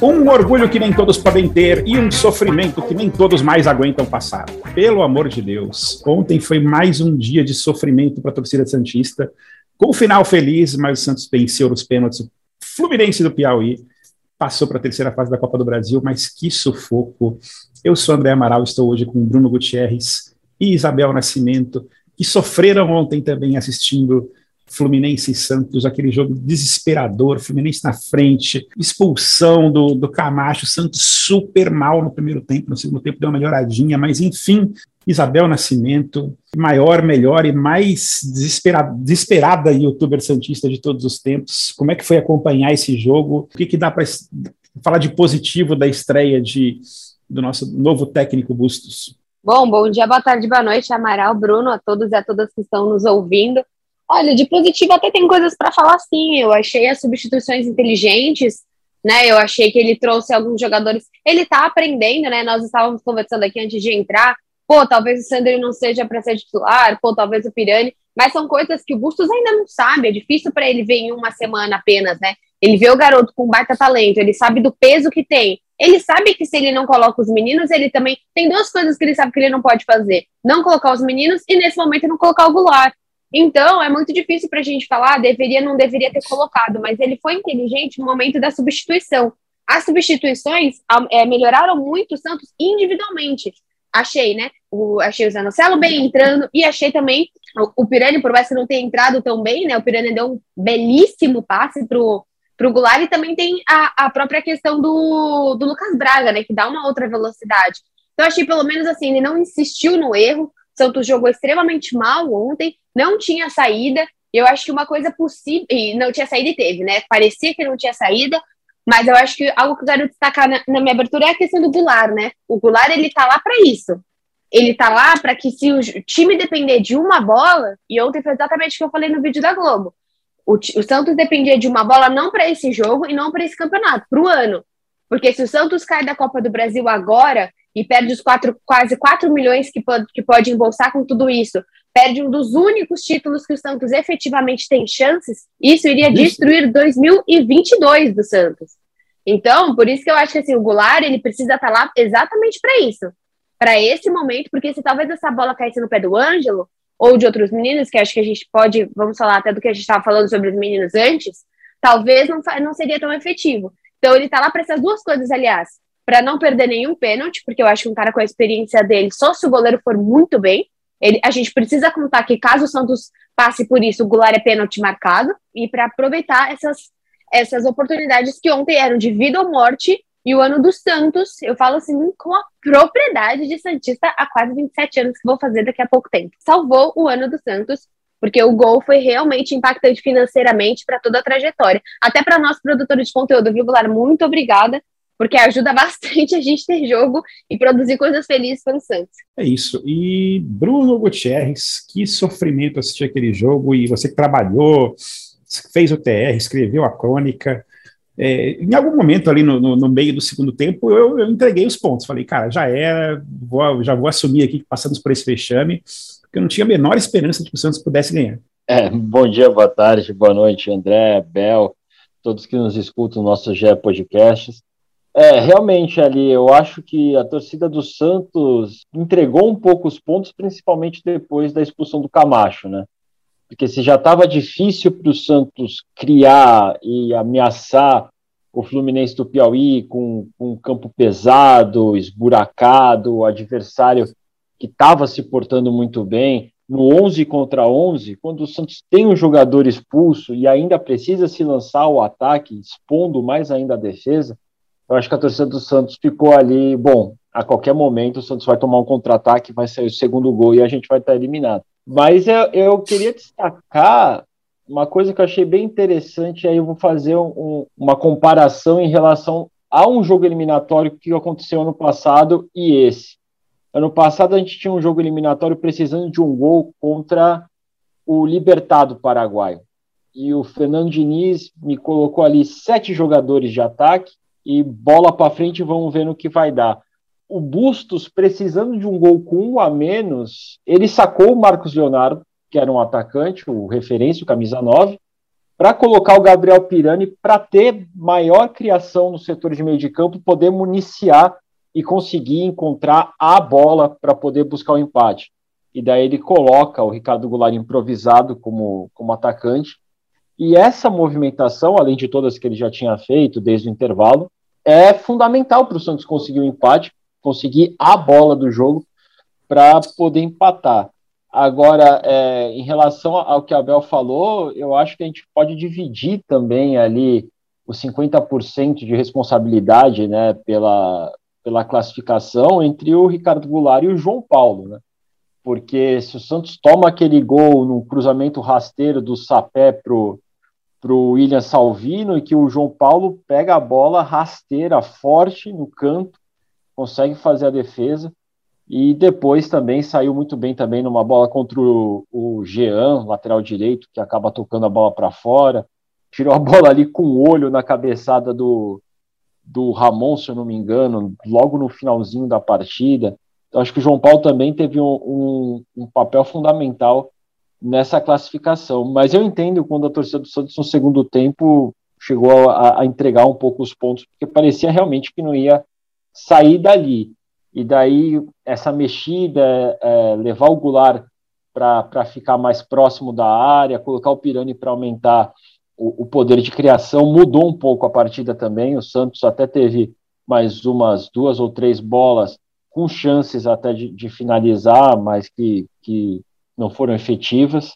Um orgulho que nem todos podem ter e um sofrimento que nem todos mais aguentam passar. Pelo amor de Deus. Ontem foi mais um dia de sofrimento para a torcida Santista. Com o final feliz, mas o Santos venceu nos pênaltis. O Fluminense do Piauí passou para a terceira fase da Copa do Brasil, mas que sufoco. Eu sou André Amaral, estou hoje com Bruno Gutierrez e Isabel Nascimento, que sofreram ontem também assistindo Fluminense e Santos, aquele jogo desesperador, Fluminense na frente, expulsão do, do Camacho, Santos super mal no primeiro tempo, no segundo tempo deu uma melhoradinha, mas enfim, Isabel Nascimento, maior, melhor e mais desesperada, desesperada youtuber santista de todos os tempos. Como é que foi acompanhar esse jogo? O que, que dá para falar de positivo da estreia de, do nosso novo técnico Bustos? Bom, bom dia, boa tarde, boa noite, Amaral, Bruno, a todos e a todas que estão nos ouvindo. Olha, de positivo até tem coisas para falar sim. Eu achei as substituições inteligentes, né? Eu achei que ele trouxe alguns jogadores. Ele tá aprendendo, né? Nós estávamos conversando aqui antes de entrar. Pô, talvez o Sandro não seja para ser titular, pô, talvez o Pirani, mas são coisas que o Bustos ainda não sabe. É difícil para ele ver em uma semana apenas, né? Ele vê o garoto com baita talento, ele sabe do peso que tem. Ele sabe que se ele não coloca os meninos, ele também tem duas coisas que ele sabe que ele não pode fazer: não colocar os meninos e nesse momento não colocar o Goulart. Então, é muito difícil para a gente falar, deveria, não deveria ter colocado, mas ele foi inteligente no momento da substituição. As substituições é, melhoraram muito o Santos individualmente. Achei, né? O, achei o Zanocelo bem entrando e achei também o, o Pirani, por mais que não tenha entrado tão bem, né? O Pirani deu um belíssimo passe pro, pro Goulart e também tem a, a própria questão do, do Lucas Braga, né? Que dá uma outra velocidade. Então, achei pelo menos assim, ele não insistiu no erro, Santos jogou extremamente mal ontem, não tinha saída. Eu acho que uma coisa possível. E não tinha saída e teve, né? Parecia que não tinha saída, mas eu acho que algo que eu quero destacar na, na minha abertura é a questão do Goulart, né? O Goulart, ele tá lá para isso. Ele tá lá para que se o time depender de uma bola, e ontem foi exatamente o que eu falei no vídeo da Globo. O, o Santos dependia de uma bola não para esse jogo e não para esse campeonato, para o ano. Porque se o Santos cai da Copa do Brasil agora, e perde os quatro, quase 4 milhões que pode, que pode embolsar com tudo isso, perde um dos únicos títulos que o Santos efetivamente tem chances, isso iria destruir 2022 do Santos. Então, por isso que eu acho que assim, o Goulart ele precisa estar lá exatamente para isso, para esse momento, porque se talvez essa bola caísse no pé do Ângelo ou de outros meninos, que acho que a gente pode, vamos falar até do que a gente estava falando sobre os meninos antes, talvez não, não seria tão efetivo. Então, ele está lá para essas duas coisas, aliás, para não perder nenhum pênalti, porque eu acho que um cara com a experiência dele, só se o goleiro for muito bem, ele, a gente precisa contar que caso o Santos passe por isso, o Goulart é pênalti marcado, e para aproveitar essas, essas oportunidades que ontem eram de vida ou morte, e o ano do Santos, eu falo assim com a propriedade de Santista há quase 27 anos, que vou fazer daqui a pouco tempo. Salvou o ano do Santos, porque o gol foi realmente impactante financeiramente para toda a trajetória. Até para nós, produtores de conteúdo, viu, Goulart? Muito obrigada porque ajuda bastante a gente ter jogo e produzir coisas felizes para o Santos. É isso. E Bruno Gutierrez, que sofrimento assistir aquele jogo, e você que trabalhou, fez o TR, escreveu a crônica. É, em algum momento ali no, no, no meio do segundo tempo, eu, eu, entreguei os pontos. Falei, cara, já era, vou, já vou assumir aqui que passamos por esse vexame, porque eu não tinha a menor esperança de que o Santos pudesse ganhar. É, bom dia, boa tarde, boa noite, André, Bel, todos que nos escutam no nosso GE Podcasts. É, realmente ali, eu acho que a torcida do Santos entregou um pouco os pontos, principalmente depois da expulsão do Camacho, né? Porque se já estava difícil para o Santos criar e ameaçar o Fluminense do Piauí com, com um campo pesado, esburacado, o adversário que estava se portando muito bem, no 11 contra 11, quando o Santos tem um jogador expulso e ainda precisa se lançar ao ataque, expondo mais ainda a defesa, eu acho que a torcida do Santos ficou ali, bom, a qualquer momento o Santos vai tomar um contra-ataque, vai sair o segundo gol e a gente vai estar eliminado. Mas eu, eu queria destacar uma coisa que eu achei bem interessante, aí eu vou fazer um, uma comparação em relação a um jogo eliminatório que aconteceu ano passado e esse. Ano passado a gente tinha um jogo eliminatório precisando de um gol contra o Libertado Paraguaio. E o Fernando Diniz me colocou ali sete jogadores de ataque e bola para frente, vamos ver no que vai dar. O Bustos, precisando de um gol com um a menos, ele sacou o Marcos Leonardo, que era um atacante, o referência, o camisa 9, para colocar o Gabriel Pirani para ter maior criação no setor de meio de campo, poder municiar e conseguir encontrar a bola para poder buscar o empate. E daí ele coloca o Ricardo Goulart improvisado como, como atacante. E essa movimentação, além de todas que ele já tinha feito desde o intervalo, é fundamental para o Santos conseguir o um empate, conseguir a bola do jogo para poder empatar. Agora, é, em relação ao que a Abel falou, eu acho que a gente pode dividir também ali os 50% de responsabilidade né, pela, pela classificação entre o Ricardo Goulart e o João Paulo, né? Porque se o Santos toma aquele gol no cruzamento rasteiro do Sapé pro pro William Salvino e que o João Paulo pega a bola rasteira forte no canto, consegue fazer a defesa e depois também saiu muito bem também numa bola contra o, o Jean, lateral direito, que acaba tocando a bola para fora, tirou a bola ali com o olho na cabeçada do, do Ramon, se eu não me engano, logo no finalzinho da partida. Acho que o João Paulo também teve um, um, um, papel fundamental nessa classificação. Mas eu entendo quando a torcida do Santos, no segundo tempo, chegou a, a entregar um pouco os pontos, porque parecia realmente que não ia sair dali. E daí, essa mexida, é, levar o Goulart para ficar mais próximo da área, colocar o Pirani para aumentar o, o, poder de criação mudou um pouco a partida também. O Santos até teve mais umas duas ou três bolas com chances até de, de finalizar, mas que, que não foram efetivas.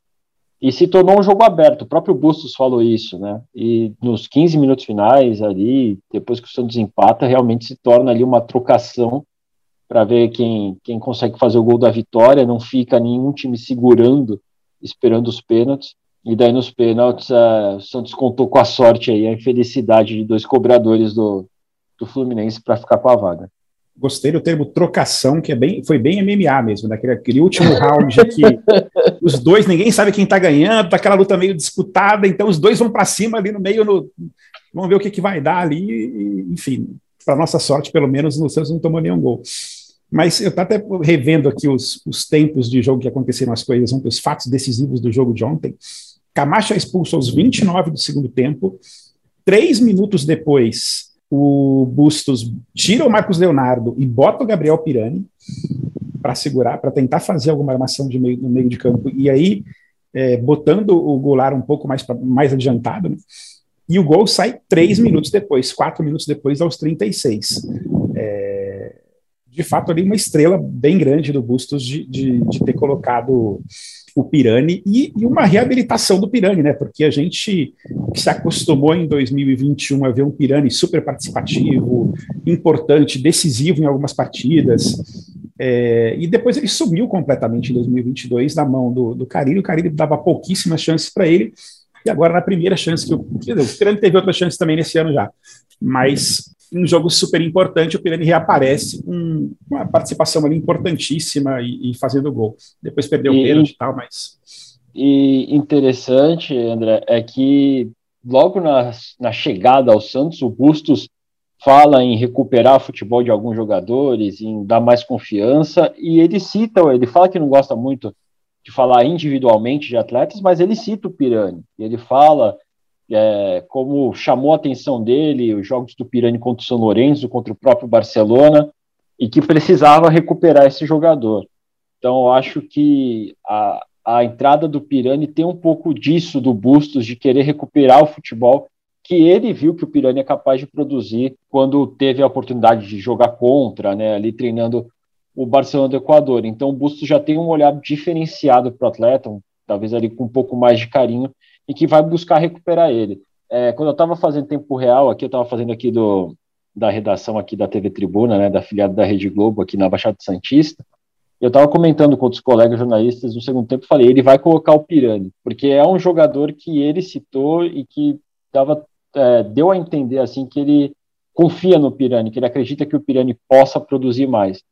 E se tornou um jogo aberto. O próprio Bustos falou isso, né? E nos 15 minutos finais ali, depois que o Santos empata, realmente se torna ali uma trocação para ver quem, quem consegue fazer o gol da vitória. Não fica nenhum time segurando, esperando os pênaltis. E daí nos pênaltis, o Santos contou com a sorte aí, a infelicidade de dois cobradores do, do Fluminense para ficar com a vaga. Gostei do termo trocação, que é bem, foi bem MMA mesmo, naquele né? aquele último round que os dois, ninguém sabe quem está ganhando, tá aquela luta meio disputada, então os dois vão para cima ali no meio, no, vamos ver o que, que vai dar ali, e, enfim, para nossa sorte, pelo menos, o Santos não tomou nenhum gol. Mas eu estou até revendo aqui os, os tempos de jogo que aconteceram as coisas ontem, os fatos decisivos do jogo de ontem. Camacho é expulso aos 29 do segundo tempo. Três minutos depois, o Bustos tira o Marcos Leonardo e bota o Gabriel Pirani para segurar, para tentar fazer alguma armação de meio, no meio de campo. E aí, é, botando o Goulart um pouco mais, pra, mais adiantado, né? e o gol sai três minutos depois, quatro minutos depois, aos 36. De fato, ali uma estrela bem grande do Bustos de, de, de ter colocado o Pirani e, e, uma reabilitação do Pirani, né? Porque a gente se acostumou em 2021 a ver um Pirani super participativo, importante, decisivo em algumas partidas. É, e depois ele sumiu completamente em 2022 na mão do, do Carilho. O Carilho dava pouquíssimas chances para ele. E agora, na primeira chance que o, o Pirani teve outras chances também nesse ano já. Mas um jogo super importante, o Pirani reaparece com uma participação ali importantíssima e, e fazendo gol. Depois perdeu o pênalti e tal, mas. E interessante, André, é que logo na, na chegada ao Santos, o Bustos fala em recuperar o futebol de alguns jogadores, em dar mais confiança, e ele cita, ele fala que não gosta muito de falar individualmente de atletas, mas ele cita o Pirani. Ele fala é, como chamou a atenção dele os jogos do Pirani contra o São Lourenço, contra o próprio Barcelona, e que precisava recuperar esse jogador. Então, eu acho que a, a entrada do Pirani tem um pouco disso do Bustos, de querer recuperar o futebol que ele viu que o Pirani é capaz de produzir quando teve a oportunidade de jogar contra, né, ali treinando o Barcelona do Equador. Então, o Bustos já tem um olhar diferenciado para o atleta, um, talvez ali com um pouco mais de carinho, e que vai buscar recuperar ele. É, quando eu estava fazendo tempo real aqui, eu estava fazendo aqui do, da redação aqui da TV Tribuna, né, da filiada da Rede Globo aqui na Baixada Santista, eu estava comentando com outros colegas jornalistas no segundo tempo, falei, ele vai colocar o Pirani, porque é um jogador que ele citou e que dava, é, deu a entender assim que ele confia no Pirani, que ele acredita que o Pirani possa produzir mais.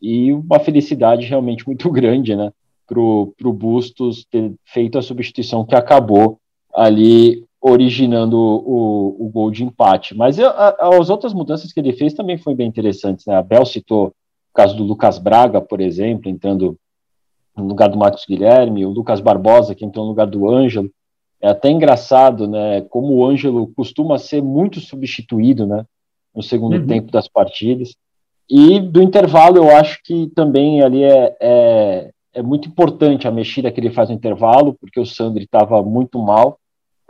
E uma felicidade realmente muito grande, né? Para o Bustos ter feito a substituição que acabou ali originando o, o, gol de empate. Mas a, as outras mudanças que ele fez também foram bem interessantes. Né? A Bel citou o caso do Lucas Braga, por exemplo, entrando no lugar do Marcos Guilherme, o Lucas Barbosa, que entrou no lugar do Ângelo. É até engraçado, né, como o Ângelo costuma ser muito substituído, né, no segundo uhum. tempo das partidas. E do intervalo, eu acho que também ali é, é, é muito importante a mexida que ele faz no intervalo, porque o Sandri estava muito mal.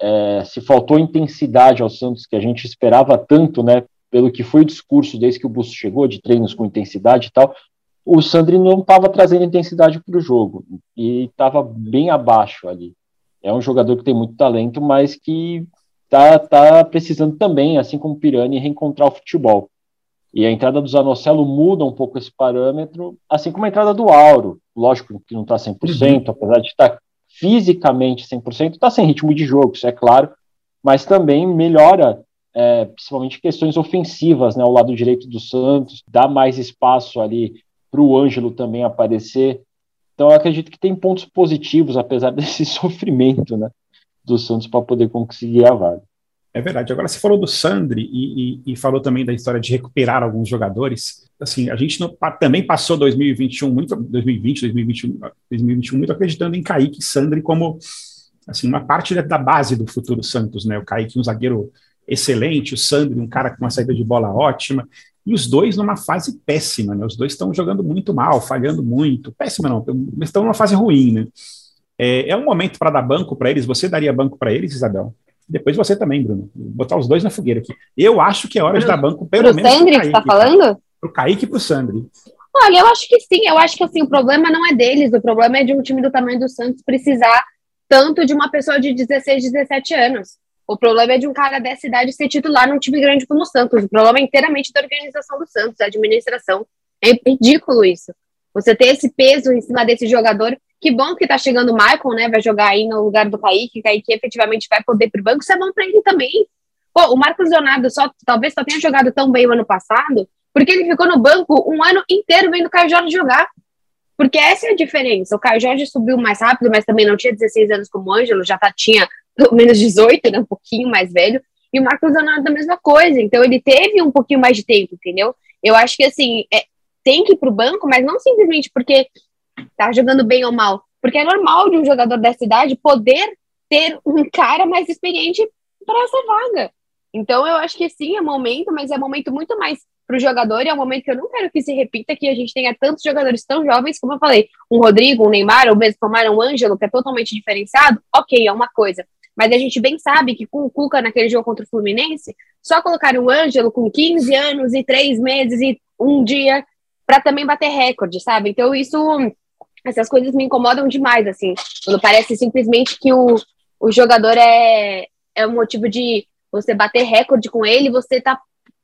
É, se faltou intensidade ao Santos, que a gente esperava tanto, né, pelo que foi o discurso desde que o Busto chegou, de treinos com intensidade e tal, o Sandri não estava trazendo intensidade para o jogo e estava bem abaixo ali. É um jogador que tem muito talento, mas que está tá precisando também, assim como o Pirani, reencontrar o futebol. E a entrada do Zanocelo muda um pouco esse parâmetro, assim como a entrada do Auro. Lógico que não está 100%, uhum. apesar de estar tá fisicamente 100%, está sem ritmo de jogo, isso é claro, mas também melhora, é, principalmente questões ofensivas, né, ao lado direito do Santos, dá mais espaço ali para o Ângelo também aparecer. Então, eu acredito que tem pontos positivos, apesar desse sofrimento né, do Santos para poder conseguir a vaga. É verdade. Agora, você falou do Sandri e, e, e, falou também da história de recuperar alguns jogadores. Assim, a gente não, também passou 2021, muito, 2020, 2021, 2021, muito acreditando em Kaique e Sandri como assim, uma parte da base do futuro Santos, né? O Kaique, um zagueiro excelente, o Sandri, um cara com uma saída de bola ótima, e os dois numa fase péssima, né? Os dois estão jogando muito mal, falhando muito. Péssima não, estão numa fase ruim, né? É, é um momento para dar banco para eles. Você daria banco para eles, Isabel? Depois você também, Bruno. Vou botar os dois na fogueira aqui. Eu acho que é hora de dar banco, pelo pro menos. Sandri, pro Sandri, você tá falando? Pro Kaique e pro Sandri. Olha, eu acho que sim. Eu acho que assim, o problema não é deles. O problema é de um time do tamanho do Santos precisar tanto de uma pessoa de 16, 17 anos. O problema é de um cara dessa idade ser titular num time grande como o Santos. O problema é inteiramente da organização do Santos, da administração. É ridículo isso. Você ter esse peso em cima desse jogador que bom que tá chegando o Michael, né? Vai jogar aí no lugar do Kaique, Kaique efetivamente vai poder pro banco, isso é bom pra ele também. Pô, o Marcos Leonardo só, talvez só tenha jogado tão bem o ano passado, porque ele ficou no banco um ano inteiro vendo o Caio Jorge jogar. Porque essa é a diferença. O Caio Jorge subiu mais rápido, mas também não tinha 16 anos como o Ângelo, já tá, tinha pelo menos 18, né? Um pouquinho mais velho. E o Marcos Leonardo a mesma coisa. Então ele teve um pouquinho mais de tempo, entendeu? Eu acho que assim, é, tem que ir pro banco, mas não simplesmente porque tá jogando bem ou mal. Porque é normal de um jogador dessa idade poder ter um cara mais experiente para essa vaga. Então eu acho que sim, é momento, mas é momento muito mais para o jogador e é um momento que eu não quero que se repita que a gente tenha tantos jogadores tão jovens, como eu falei, um Rodrigo, um Neymar, ou mesmo tomar um Ângelo, que é totalmente diferenciado, ok, é uma coisa. Mas a gente bem sabe que com o Cuca naquele jogo contra o Fluminense, só colocar o Ângelo com 15 anos e 3 meses e um dia para também bater recorde, sabe? Então isso essas coisas me incomodam demais, assim, quando parece simplesmente que o, o jogador é, é um motivo de você bater recorde com ele, você tá,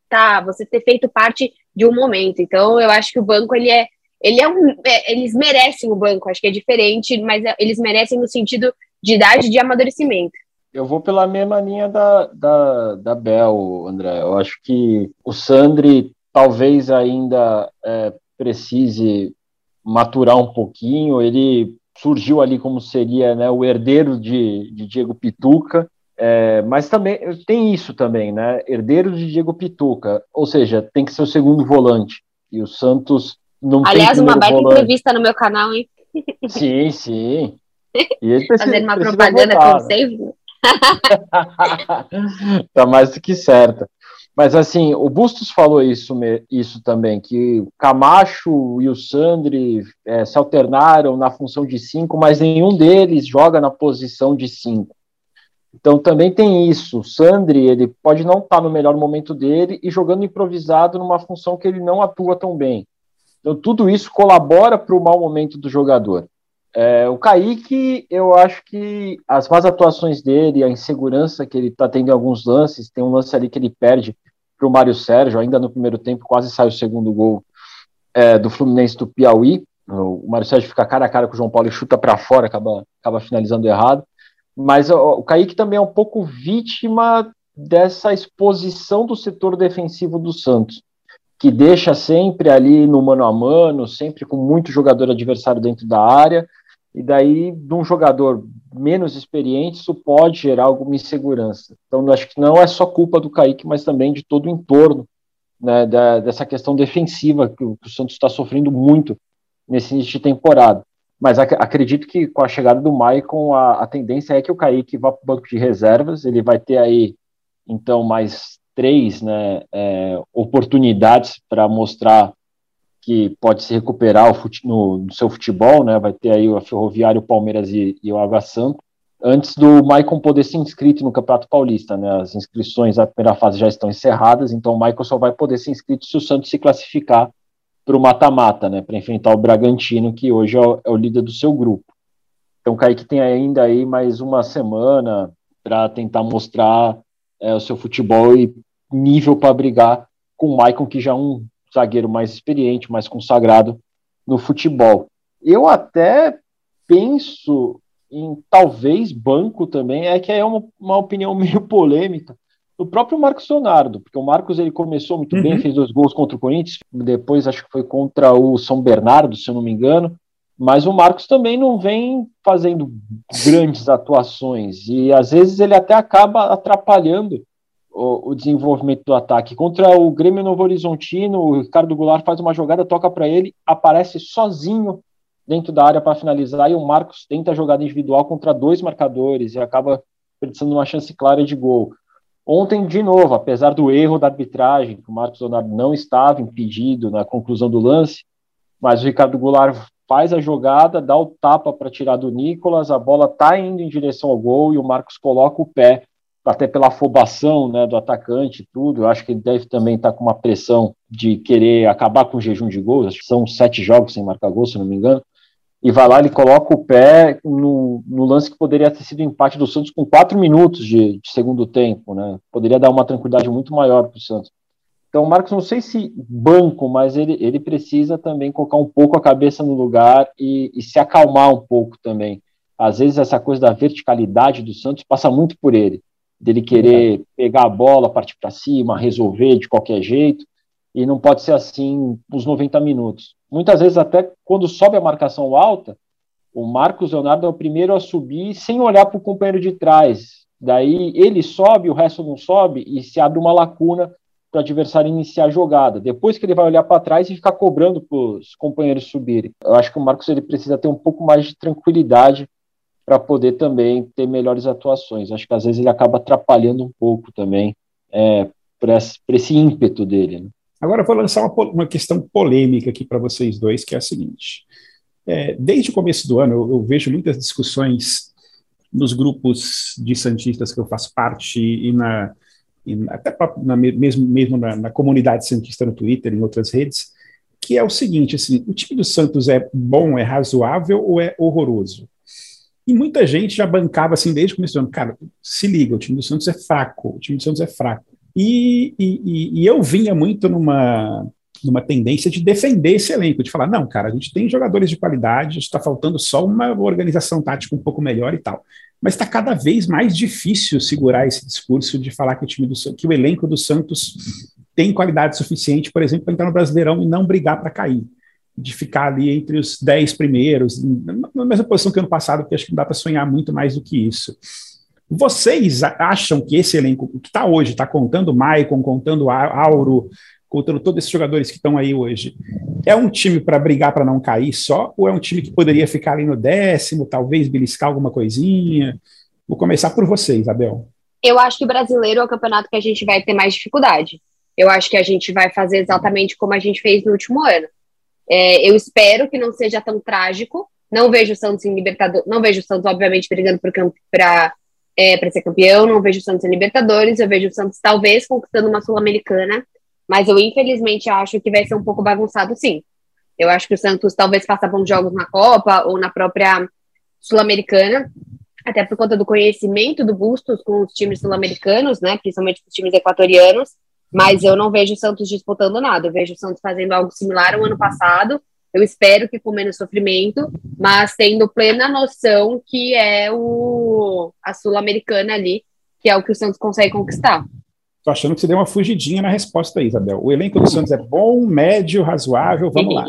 tá, você ter feito parte de um momento. Então, eu acho que o banco, ele é, ele é um, é, eles merecem o banco, acho que é diferente, mas é, eles merecem no sentido de idade de amadurecimento. Eu vou pela mesma linha da, da, da Bel, André. Eu acho que o Sandri talvez ainda é, precise maturar um pouquinho. Ele surgiu ali como seria né, o herdeiro de, de Diego Pituca, é, mas também tem isso também, né? Herdeiro de Diego Pituca, ou seja, tem que ser o segundo volante. E o Santos não Aliás, tem uma baita volante. entrevista no meu canal, hein? Sim, sim. E ele precisa, Fazendo uma propaganda voltar, com né? save. tá mais do que certa. Mas assim, o Bustos falou isso, isso também, que Camacho e o Sandri é, se alternaram na função de cinco, mas nenhum deles joga na posição de cinco. Então também tem isso. O Sandri ele pode não estar tá no melhor momento dele e jogando improvisado numa função que ele não atua tão bem. Então tudo isso colabora para o mau momento do jogador. É, o Kaique, eu acho que as más atuações dele, a insegurança que ele está tendo em alguns lances, tem um lance ali que ele perde para o Mário Sérgio, ainda no primeiro tempo, quase sai o segundo gol é, do Fluminense do Piauí. O Mário Sérgio fica cara a cara com o João Paulo e chuta para fora, acaba, acaba finalizando errado. Mas o, o Kaique também é um pouco vítima dessa exposição do setor defensivo do Santos, que deixa sempre ali no mano a mano, sempre com muito jogador adversário dentro da área e daí, de um jogador menos experiente, isso pode gerar alguma insegurança. Então, acho que não é só culpa do Kaique, mas também de todo o entorno né, da, dessa questão defensiva que o, que o Santos está sofrendo muito nesse início de temporada. Mas ac acredito que com a chegada do Maicon, a, a tendência é que o Kaique vá para o banco de reservas, ele vai ter aí, então, mais três né, é, oportunidades para mostrar que pode se recuperar no, no, seu futebol, né? Vai ter aí o Ferroviário, o Palmeiras e, e o Água Santa. Antes do Maicon poder ser inscrito no Campeonato Paulista, né? As inscrições da primeira fase já estão encerradas, então o Maicon só vai poder ser inscrito se o Santos se classificar para o mata-mata, né? Para enfrentar o Bragantino, que hoje é o, é o líder do seu grupo. Então Kaique tem ainda aí mais uma semana para tentar mostrar é, o seu futebol e nível para brigar com o Maicon, que já é um zagueiro mais experiente, mais consagrado no futebol. Eu até penso em talvez banco também, é que é uma, uma opinião meio polêmica, o próprio Marcos Leonardo, porque o Marcos ele começou muito uhum. bem, fez dois gols contra o Corinthians, depois acho que foi contra o São Bernardo, se eu não me engano, mas o Marcos também não vem fazendo grandes atuações e às vezes ele até acaba atrapalhando o, o, desenvolvimento do ataque. Contra o Grêmio Novo Horizontino, o Ricardo Goulart faz uma jogada, toca para ele, aparece sozinho dentro da área para finalizar e o Marcos tenta a jogada individual contra dois marcadores e acaba desperdiçando uma chance clara de gol. Ontem, de novo, apesar do erro da arbitragem, que o Marcos Leonardo não estava impedido na conclusão do lance, mas o Ricardo Goulart faz a jogada, dá o tapa para tirar do Nicolas, a bola está indo em direção ao gol e o Marcos coloca o pé até pela afobação né, do atacante e tudo, eu acho que ele deve também estar tá com uma pressão de querer acabar com o jejum de gols, acho que são sete jogos sem marcar gol, se não me engano, e vai lá, ele coloca o pé no, no lance que poderia ter sido empate do Santos com quatro minutos de, de segundo tempo, né, poderia dar uma tranquilidade muito maior para o Santos. Então, Marcos, não sei se banco, mas ele, ele precisa também colocar um pouco a cabeça no lugar e, e se acalmar um pouco também. Às vezes, essa coisa da verticalidade do Santos passa muito por ele dele querer pegar a bola, partir para cima, resolver de qualquer jeito, e não pode ser assim os 90 minutos. Muitas vezes, até quando sobe a marcação alta, o Marcos Leonardo é o primeiro a subir sem olhar para o companheiro de trás. Daí ele sobe, o resto não sobe, e se abre uma lacuna para o adversário iniciar a jogada. Depois que ele vai olhar para trás e ficar cobrando para os companheiros subirem. Eu acho que o Marcos ele precisa ter um pouco mais de tranquilidade para poder também ter melhores atuações. Acho que às vezes ele acaba atrapalhando um pouco também é, para esse, esse, ímpeto dele. Né? Agora vou lançar uma, uma questão polêmica aqui para vocês dois, que é a seguinte. É, desde o começo do ano, eu, eu, vejo muitas discussões nos grupos de Santistas que eu faço parte e, na, e até na, mesmo, mesmo na, na, comunidade Santista no Twitter e em outras redes, que é o seguinte, assim, o time do Santos é bom, é razoável ou é horroroso? E muita gente já bancava assim desde o começo do ano, cara, se liga, o time do Santos é fraco, o time do Santos é fraco. E, e, e eu vinha muito numa, numa tendência de defender esse elenco, de falar, não, cara, a gente tem jogadores de qualidade, está faltando só uma organização tática um pouco melhor e tal. Mas está cada vez mais difícil segurar esse discurso de falar que o time do que o elenco do Santos tem qualidade suficiente, por exemplo, para entrar no Brasileirão e não brigar para cair de ficar ali entre os dez primeiros, na mesma posição que ano passado, porque acho que não dá para sonhar muito mais do que isso. Vocês acham que esse elenco que está hoje, está contando Maicon, contando Auro, contando todos esses jogadores que estão aí hoje, é um time para brigar para não cair só, ou é um time que poderia ficar ali no décimo, talvez beliscar alguma coisinha? Vou começar por vocês, Abel. Eu acho que o brasileiro é o campeonato que a gente vai ter mais dificuldade. Eu acho que a gente vai fazer exatamente como a gente fez no último ano. É, eu espero que não seja tão trágico. Não vejo o Santos em Libertadores, não vejo o Santos, obviamente, brigando para é, ser campeão, não vejo o Santos em Libertadores, eu vejo o Santos talvez conquistando uma Sul-Americana, mas eu infelizmente acho que vai ser um pouco bagunçado, sim. Eu acho que o Santos talvez faça bons jogos na Copa ou na própria Sul-Americana, até por conta do conhecimento do Bustos com os times sul-americanos, né, principalmente os times equatorianos, mas eu não vejo o Santos disputando nada. Eu vejo o Santos fazendo algo similar ao ano passado. Eu espero que com menos sofrimento, mas tendo plena noção que é o a Sul-Americana ali, que é o que o Santos consegue conquistar. Tô achando que você deu uma fugidinha na resposta aí, Isabel. O elenco do Santos é bom, médio, razoável, vamos lá.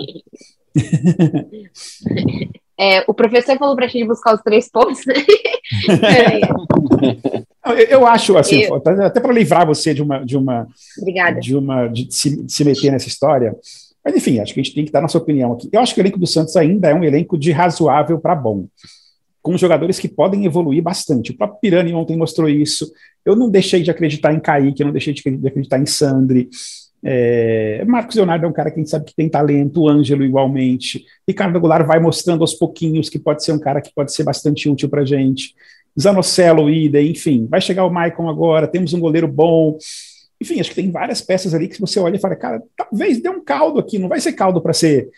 É, o professor falou para a gente buscar os três pontos, né? eu, acho assim, eu... até para livrar você de uma de uma Obrigada. de uma de se, de se meter nessa história. Mas enfim, acho que a gente tem que dar nossa opinião aqui. Eu acho que o elenco do Santos ainda é um elenco de razoável para bom com jogadores que podem evoluir bastante. O próprio Pirani ontem mostrou isso. Eu não deixei de acreditar em Kaique, eu não deixei de acreditar em Sandri. É, Marcos Leonardo é um cara que a gente sabe que tem talento, o Ângelo igualmente. Ricardo Goulart vai mostrando aos pouquinhos que pode ser um cara que pode ser bastante útil para gente. Zanocelo, Ida, enfim. Vai chegar o Maicon agora, temos um goleiro bom. Enfim, acho que tem várias peças ali que você olha e fala, cara, talvez dê um caldo aqui, não vai ser caldo para ser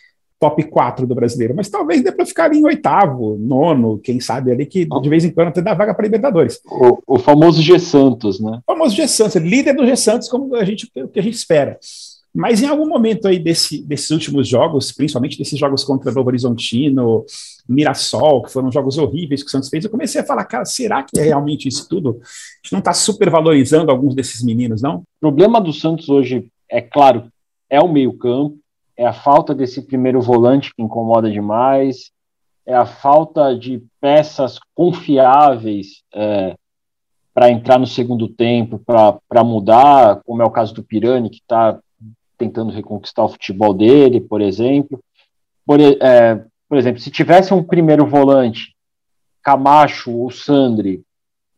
top 4 do brasileiro, mas talvez dê para ficar ali em oitavo, nono, quem sabe ali, que de vez em quando até dá vaga para Libertadores. O, o, famoso G Santos, né? O famoso G Santos, líder do G Santos, como a gente, o que a gente espera. Mas em algum momento aí desse, desses últimos jogos, principalmente desses jogos contra o Novo Horizontino, Mirassol, que foram jogos horríveis que o Santos fez, eu comecei a falar, cara, será que é realmente isso tudo? A gente não está supervalorizando alguns desses meninos, não? O problema do Santos hoje, é claro, é o meio-campo, é a falta desse primeiro volante que incomoda demais, é a falta de peças confiáveis é, para entrar no segundo tempo, para mudar, como é o caso do Pirani, que está tentando reconquistar o futebol dele, por exemplo. Por, é, por exemplo, se tivesse um primeiro volante, Camacho ou Sandri,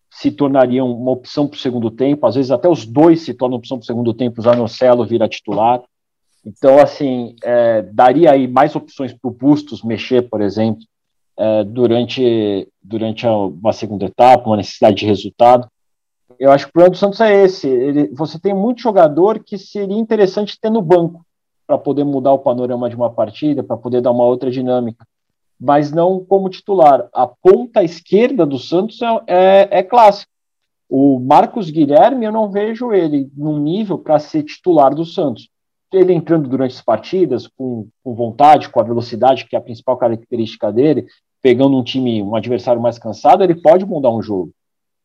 se tornariam uma opção para o segundo tempo, às vezes até os dois se tornam opção para o segundo tempo, o Zanocelo vira titular. Então, assim, é, daria aí mais opções para o Bustos mexer, por exemplo, é, durante, durante uma segunda etapa, uma necessidade de resultado. Eu acho que o problema do Santos é esse. Ele, você tem muito jogador que seria interessante ter no banco para poder mudar o panorama de uma partida, para poder dar uma outra dinâmica, mas não como titular. A ponta esquerda do Santos é, é, é clássico. O Marcos Guilherme, eu não vejo ele num nível para ser titular do Santos ele entrando durante as partidas com, com, vontade, com a velocidade, que é a principal característica dele, pegando um time, um adversário mais cansado, ele pode mudar um jogo.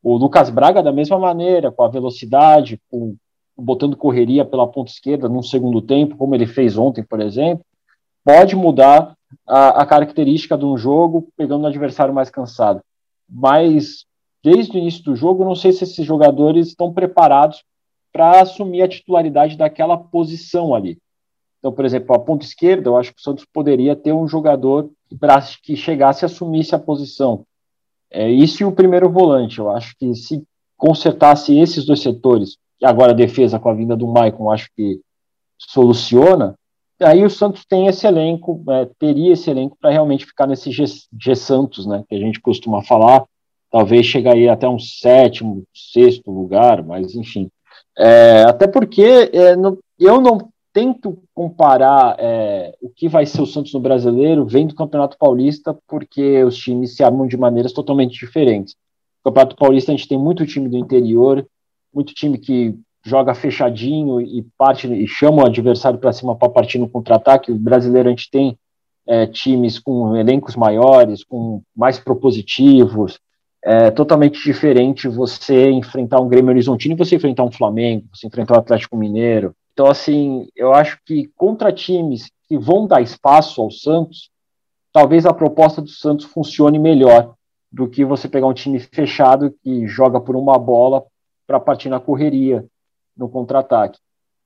O Lucas Braga, da mesma maneira, com a velocidade, com, botando correria pela ponta esquerda num segundo tempo, como ele fez ontem, por exemplo, pode mudar a, a característica de um jogo, pegando um adversário mais cansado. Mas, desde o início do jogo, não sei se esses jogadores estão preparados para assumir a titularidade daquela posição ali. Então, por exemplo, a ponta esquerda, eu acho que o Santos poderia ter um jogador que chegasse e assumisse a posição. É, isso e o primeiro volante. Eu acho que se consertasse esses dois setores, e agora a defesa com a vinda do Maicon, acho que soluciona, aí o Santos tem esse elenco, é, teria esse elenco para realmente ficar nesse G, G, Santos, né, que a gente costuma falar, talvez chegaria até um sétimo, sexto lugar, mas enfim, é, até porque é, no, eu não tento comparar é, o que vai ser o Santos no brasileiro vendo do Campeonato Paulista, porque os times se armam de maneiras totalmente diferentes. No Campeonato Paulista a gente tem muito time do interior, muito time que joga fechadinho e parte e chama o adversário para cima para partir no contra-ataque. O brasileiro a gente tem é, times com elencos maiores, com mais propositivos, é totalmente diferente você enfrentar um Grêmio Horizontino e você enfrentar um Flamengo, você enfrentar o um Atlético Mineiro. Então, assim, eu acho que contra times que vão dar espaço ao Santos, talvez a proposta do Santos funcione melhor do que você pegar um time fechado que joga por uma bola para partir na correria, no contra-ataque.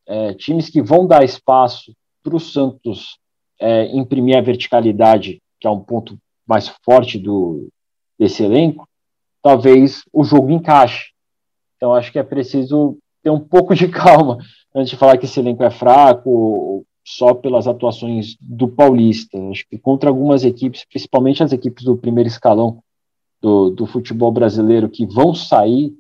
É, times que vão dar espaço para o Santos é, imprimir a verticalidade, que é um ponto mais forte do, desse elenco, talvez o jogo encaixe. Então acho que é preciso ter um pouco de calma antes de falar que esse elenco é fraco só pelas atuações do Paulista. Acho que contra algumas equipes, principalmente as equipes do primeiro escalão do, do futebol brasileiro, que vão sair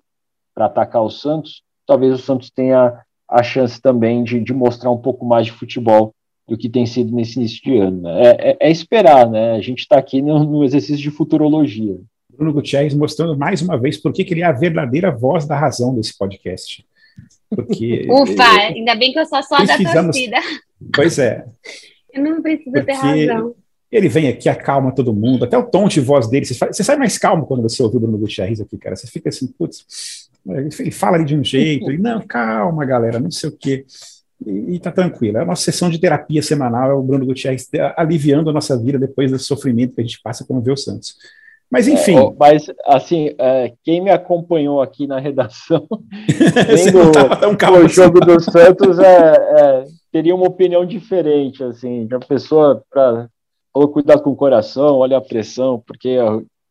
para atacar o Santos, talvez o Santos tenha a chance também de, de mostrar um pouco mais de futebol do que tem sido nesse início de ano. Né? É, é, é esperar, né? A gente está aqui no, no exercício de futurologia. Bruno Gutierrez mostrando mais uma vez por que ele é a verdadeira voz da razão desse podcast. Porque, Ufa, ainda bem que eu sou só da torcida. Pois é. Eu não preciso ter razão. Ele vem aqui, acalma todo mundo, até o tom de voz dele. Você, você sai mais calmo quando você ouve o Bruno Gutierrez aqui, cara. Você fica assim, putz, ele fala ali de um jeito, e não, calma, galera, não sei o quê. e, e tá tranquilo. É a nossa sessão de terapia semanal, é o Bruno Gutierrez aliviando a nossa vida depois do sofrimento que a gente passa quando vê o Santos. Mas enfim. É, mas, assim, é, quem me acompanhou aqui na redação, vendo o jogo do Santos, é, é, teria uma opinião diferente, assim, de uma pessoa para falou cuidado com o coração, olha a pressão, porque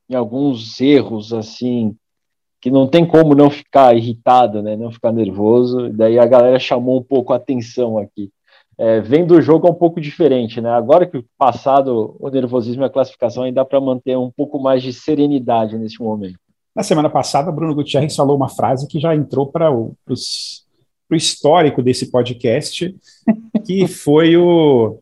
em alguns erros, assim, que não tem como não ficar irritado, né, não ficar nervoso, daí a galera chamou um pouco a atenção aqui. É, vendo o jogo é um pouco diferente, né? Agora que o passado, o nervosismo e a classificação, ainda dá para manter um pouco mais de serenidade nesse momento. Na semana passada, Bruno Gutierrez falou uma frase que já entrou para o histórico desse podcast, que foi o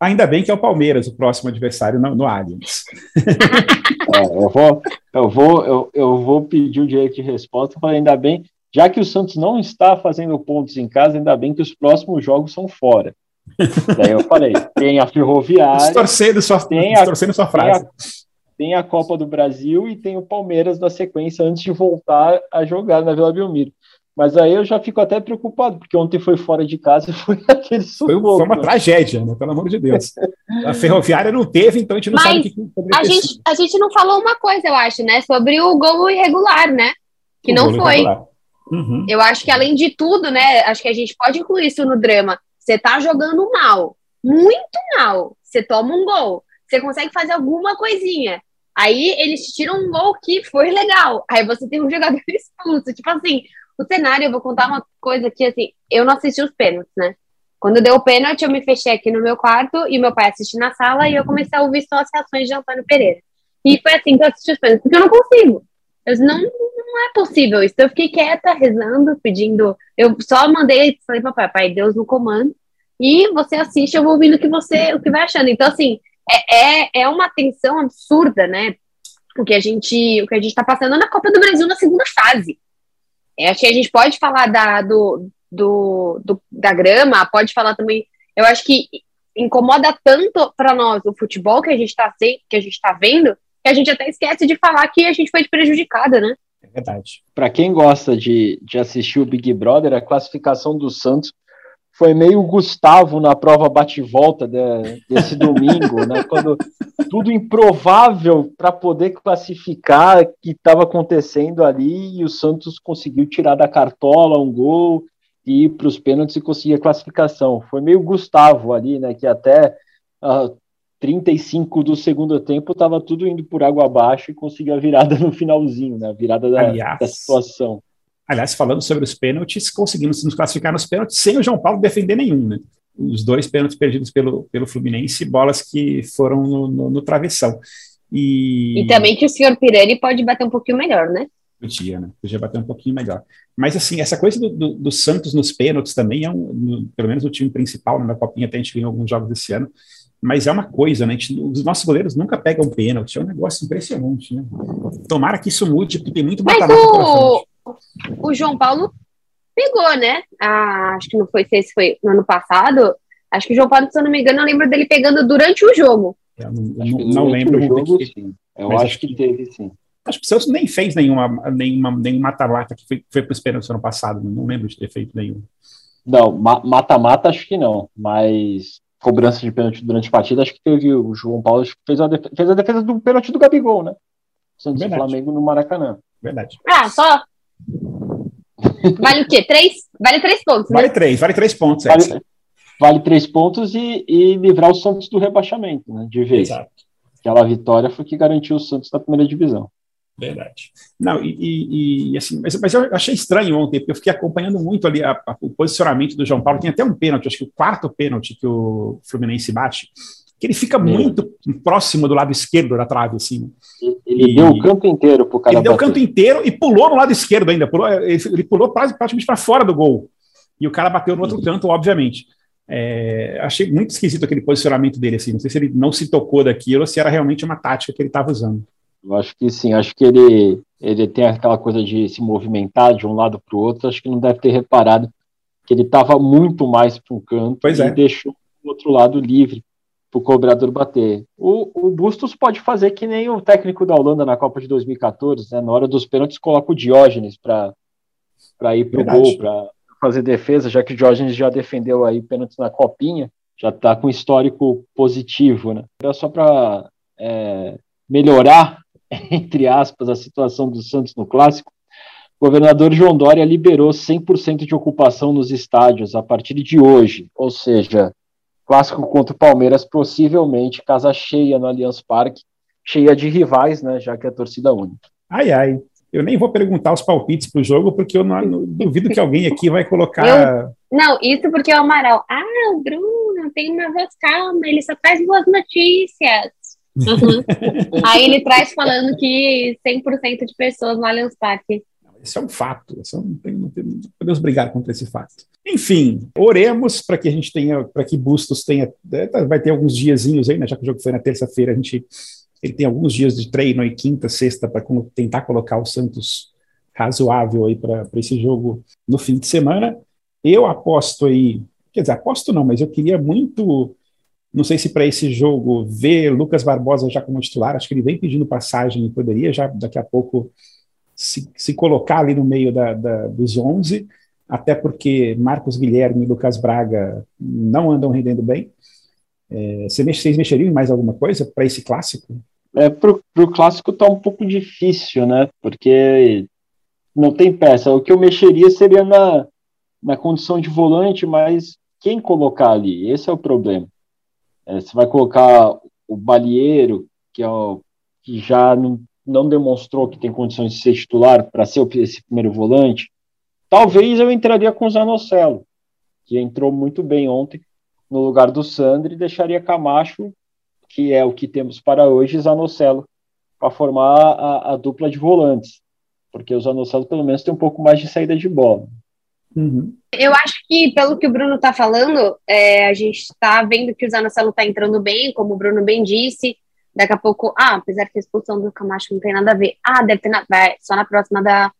Ainda bem que é o Palmeiras o próximo adversário no, no Allianz. É, eu, vou, eu, vou, eu, eu vou pedir o direito de resposta, falei, ainda bem, já que o Santos não está fazendo pontos em casa, ainda bem que os próximos jogos são fora. Daí eu falei, tem a Ferroviária. Distorcendo sua, tem a, distorcendo sua frase. Tem a, tem a Copa do Brasil e tem o Palmeiras da sequência antes de voltar a jogar na Vila Belmiro. Mas aí eu já fico até preocupado, porque ontem foi fora de casa e foi aquele sufoco. Foi, foi uma tragédia, né? Pelo amor de Deus. A ferroviária não teve, então a gente não Mas sabe o que, que a gente, a gente não falou uma coisa, eu acho, né? Sobre o gol irregular, né? Que o não foi. Uhum. Eu acho que além de tudo, né? Acho que a gente pode incluir isso no drama. Você tá jogando mal, muito mal. Você toma um gol, você consegue fazer alguma coisinha. Aí eles tiram um gol que foi legal. Aí você tem um jogador expulso. Tipo assim, o cenário, eu vou contar uma coisa que, assim, eu não assisti os pênaltis, né? Quando deu o pênalti, eu me fechei aqui no meu quarto e meu pai assistiu na sala e eu comecei a ouvir só as reações de Antônio Pereira. E foi assim que eu assisti os pênaltis, porque eu não consigo. Eu não, não é possível isso. Eu fiquei quieta, rezando, pedindo. Eu só mandei, falei, papai, pai, Deus no comando. E você assiste, eu vou ouvindo o que você, o que vai achando. Então, assim, é, é, é uma tensão absurda, né? O que a gente, o que a gente está passando na Copa do Brasil na segunda fase. É, acho que a gente pode falar da, do, do, do, da grama, pode falar também. Eu acho que incomoda tanto para nós o futebol que a gente está que a gente está vendo, que a gente até esquece de falar que a gente foi prejudicada, né? É verdade. Para quem gosta de, de assistir o Big Brother, a classificação do Santos foi meio Gustavo na prova bate-volta de, desse domingo, né? Quando tudo improvável para poder classificar que estava acontecendo ali e o Santos conseguiu tirar da cartola um gol e ir para os pênaltis e conseguir a classificação. Foi meio Gustavo ali, né? Que até uh, 35 do segundo tempo estava tudo indo por água abaixo e conseguiu a virada no finalzinho, né? A virada da, da situação. Aliás, falando sobre os pênaltis, conseguimos nos classificar nos pênaltis sem o João Paulo defender nenhum, né? Os dois pênaltis perdidos pelo, pelo Fluminense, bolas que foram no, no, no travessão. E... e também que o senhor Pirelli pode bater um pouquinho melhor, né? Podia, né? Podia bater um pouquinho melhor. Mas, assim, essa coisa do, do, do Santos nos pênaltis também é um, no, pelo menos o time principal, né, na Copinha até a gente ganhou alguns jogos desse ano, mas é uma coisa, né? Gente, os nossos goleiros nunca pegam pênalti, é um negócio impressionante, né? Tomara que isso mude, porque tem muito mata-mata o o João Paulo pegou, né? Ah, acho que não foi sei se foi no ano passado. Acho que o João Paulo, se eu não me engano, eu lembro dele pegando durante o jogo. Eu não, não, não lembro. Jogo, sim. Eu acho, acho que, que teve, sim. Acho que o Santos nem fez nenhuma, nenhuma, nenhum mata-mata que foi, foi para os pênaltis ano passado. Não lembro de ter feito nenhum. Não, mata-mata acho que não, mas cobrança de pênalti durante a partida, acho que teve o João Paulo fez a, defesa, fez a defesa do pênalti do Gabigol, né? Santos e Flamengo no Maracanã. Verdade. Ah, só Vale o quê? Três? Vale três pontos, né? Vale três, vale três pontos. É. Vale, vale, três pontos e, e, livrar o Santos do rebaixamento, né? De vez. Exato. Aquela vitória foi que garantiu o Santos da primeira divisão. Verdade. Não, e, e, e assim, mas, mas, eu achei estranho ontem, porque eu fiquei acompanhando muito ali a, a, o posicionamento do João Paulo. Tem até um pênalti, acho que o quarto pênalti que o Fluminense bate, que ele fica muito próximo do lado esquerdo da trave, assim. Ele e, deu o campo inteiro pro cara. Ele bater. deu o canto inteiro e pulou no lado esquerdo ainda. Pulou, ele, pulou praticamente para fora do gol. E o cara bateu no outro canto, obviamente. É, achei muito esquisito aquele posicionamento dele, assim. Não sei se ele não se tocou daquilo ou se era realmente uma tática que ele estava usando. Eu acho que sim, acho que ele, ele tem aquela coisa de se movimentar de um lado para o outro. Acho que não deve ter reparado que ele estava muito mais para um canto pois e é. deixou o outro lado livre para o cobrador bater. O, o Bustos pode fazer que nem o técnico da Holanda na Copa de 2014, né? Na hora dos pênaltis, coloca o Diógenes para ir para o gol, para fazer defesa, já que o Jorge já defendeu aí pênalti na copinha, já está com histórico positivo, né? Era só para é, melhorar, entre aspas, a situação do Santos no clássico. O governador João Dória liberou 100% de ocupação nos estádios a partir de hoje, ou seja, clássico contra o Palmeiras, possivelmente casa cheia no Allianz Parque, cheia de rivais, né, já que é torcida única. Ai, ai. Eu nem vou perguntar os palpites para o jogo, porque eu não, não, duvido que alguém aqui vai colocar. Eu, não, isso porque o Amaral. Ah, o Bruno tem uma voz calma, ele só traz boas notícias. Uhum. Aí ele traz falando que 100% de pessoas no Allianz Parque. Esse é um fato. Esse é um, tem, não, tem, não podemos brigar contra esse fato. Enfim, oremos para que a gente tenha, para que Bustos tenha, é, tá, vai ter alguns diazinhos aí, né? Já que o jogo foi na terça-feira, a gente ele tem alguns dias de treino aí, quinta, sexta, para tentar colocar o Santos razoável aí para esse jogo no fim de semana. Eu aposto aí, quer dizer, aposto não, mas eu queria muito, não sei se para esse jogo, ver Lucas Barbosa já como titular, acho que ele vem pedindo passagem e poderia já daqui a pouco se, se colocar ali no meio da, da, dos 11, até porque Marcos Guilherme e Lucas Braga não andam rendendo bem. É, vocês mexeriam em mais alguma coisa para esse clássico? É, para o clássico está um pouco difícil, né? Porque não tem peça. O que eu mexeria seria na, na condição de volante, mas quem colocar ali? Esse é o problema. É, você vai colocar o Balieiro, que, é o, que já não, não demonstrou que tem condições de ser titular para ser esse primeiro volante, talvez eu entraria com o Zanocelo, que entrou muito bem ontem no lugar do Sandri, e deixaria Camacho, que é o que temos para hoje, Zanocelo, para formar a, a, dupla de volantes, porque o Zanocelo pelo menos tem um pouco mais de saída de bola. Uhum. Eu acho que, pelo que o Bruno está falando, é, a gente está vendo que o Zanocelo está entrando bem, como o Bruno bem disse, Daqui a pouco, ah, apesar que a expulsão do Camacho não tem nada a ver. Ah, deve ter na, vai, só na próxima da,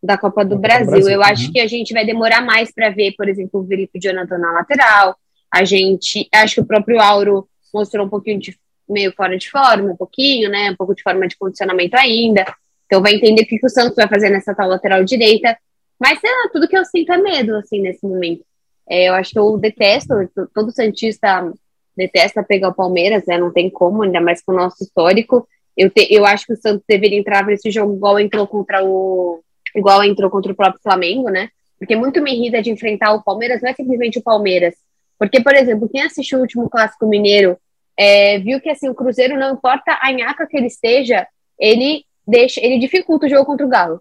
da Copa do, Brasil. Brasil. Eu uhum. acho que a gente vai demorar mais para ver, por exemplo, o Felipe Jonathan na lateral. A gente, acho que o próprio Auro mostrou um pouquinho de meio fora de forma, um pouquinho, né? Um pouco de forma de condicionamento ainda. Então vai entender o que, que o Santos vai fazer nessa tal lateral direita. Mas sei lá, tudo que eu sinto é medo, assim, nesse momento. É, eu acho que eu detesto, todo Santista detesta pegar o Palmeiras, né? Não tem como, ainda mais com o nosso histórico. Eu, te, eu acho que o Santos deveria entrar nesse jogo igual entrou contra o igual entrou contra o próprio Flamengo, né? Porque muito me irrita de enfrentar o Palmeiras, não é simplesmente o Palmeiras. Porque, por exemplo, quem assistiu o último clássico mineiro é, viu que assim o Cruzeiro não importa a nhaca que ele esteja, ele deixa, ele dificulta o jogo contra o Galo.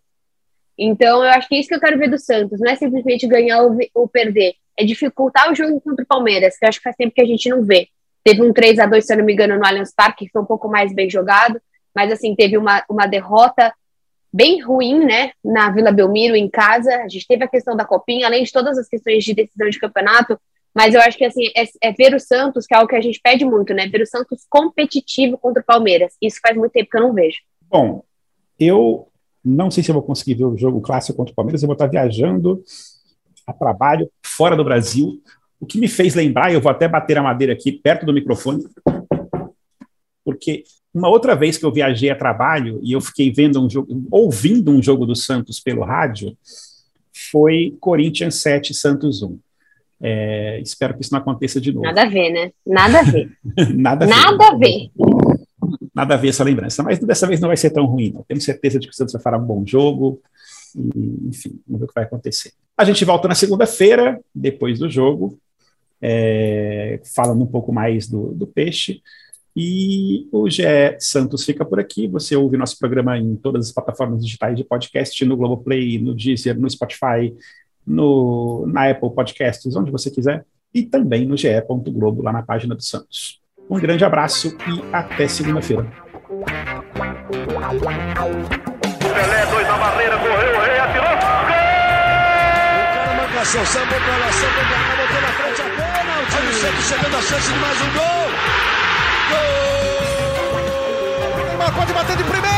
Então, eu acho que é isso que eu quero ver do Santos, não é simplesmente ganhar ou, ou perder, é dificultar o jogo contra o Palmeiras, que eu acho que faz tempo que a gente não vê. Teve um 3 a 2 se eu não me engano, no Allianz Parque, que foi um pouco mais bem jogado, mas assim, teve uma, uma derrota bem ruim, né, na Vila Belmiro, em casa. A gente teve a questão da copinha, além de todas as questões de decisão de campeonato, mas eu acho que assim, é, é, ver o Santos, que é algo que a gente pede muito, né? Ver o Santos competitivo contra o Palmeiras. Isso faz muito tempo que eu não vejo. Bom, eu não sei se eu vou conseguir ver o jogo clássico contra o Palmeiras, eu vou estar viajando a trabalho fora do Brasil. O que me fez lembrar, eu vou até bater a madeira aqui perto do microfone, porque uma outra vez que eu viajei a trabalho e eu fiquei vendo um jogo, ouvindo um jogo do Santos pelo rádio, foi Corinthians 7, Santos 1. É, espero que isso não aconteça de novo. Nada a ver, né? Nada a ver. Nada a ver. Nada a ver. Nada a ver essa lembrança, mas dessa vez não vai ser tão ruim. Não. Temos certeza de que o Santos vai fará um bom jogo. E, enfim, vamos ver o que vai acontecer. A gente volta na segunda-feira, depois do jogo, é, falando um pouco mais do, do peixe. E o GE Santos fica por aqui. Você ouve nosso programa em todas as plataformas digitais de podcast, no Globoplay, no Deezer, no Spotify, no, na Apple Podcasts, onde você quiser, e também no ge.globo, lá na página do Santos. Um grande abraço e até segunda-feira. Pelé, dois na barreira, correu, o rei atirou. Gol! O cara marcação, sambou pra lá, sambou pra cá, botou na frente a pênalti. Olha o Santos chegando a chance de mais um gol. Gol! Neymar pode bater de primeira.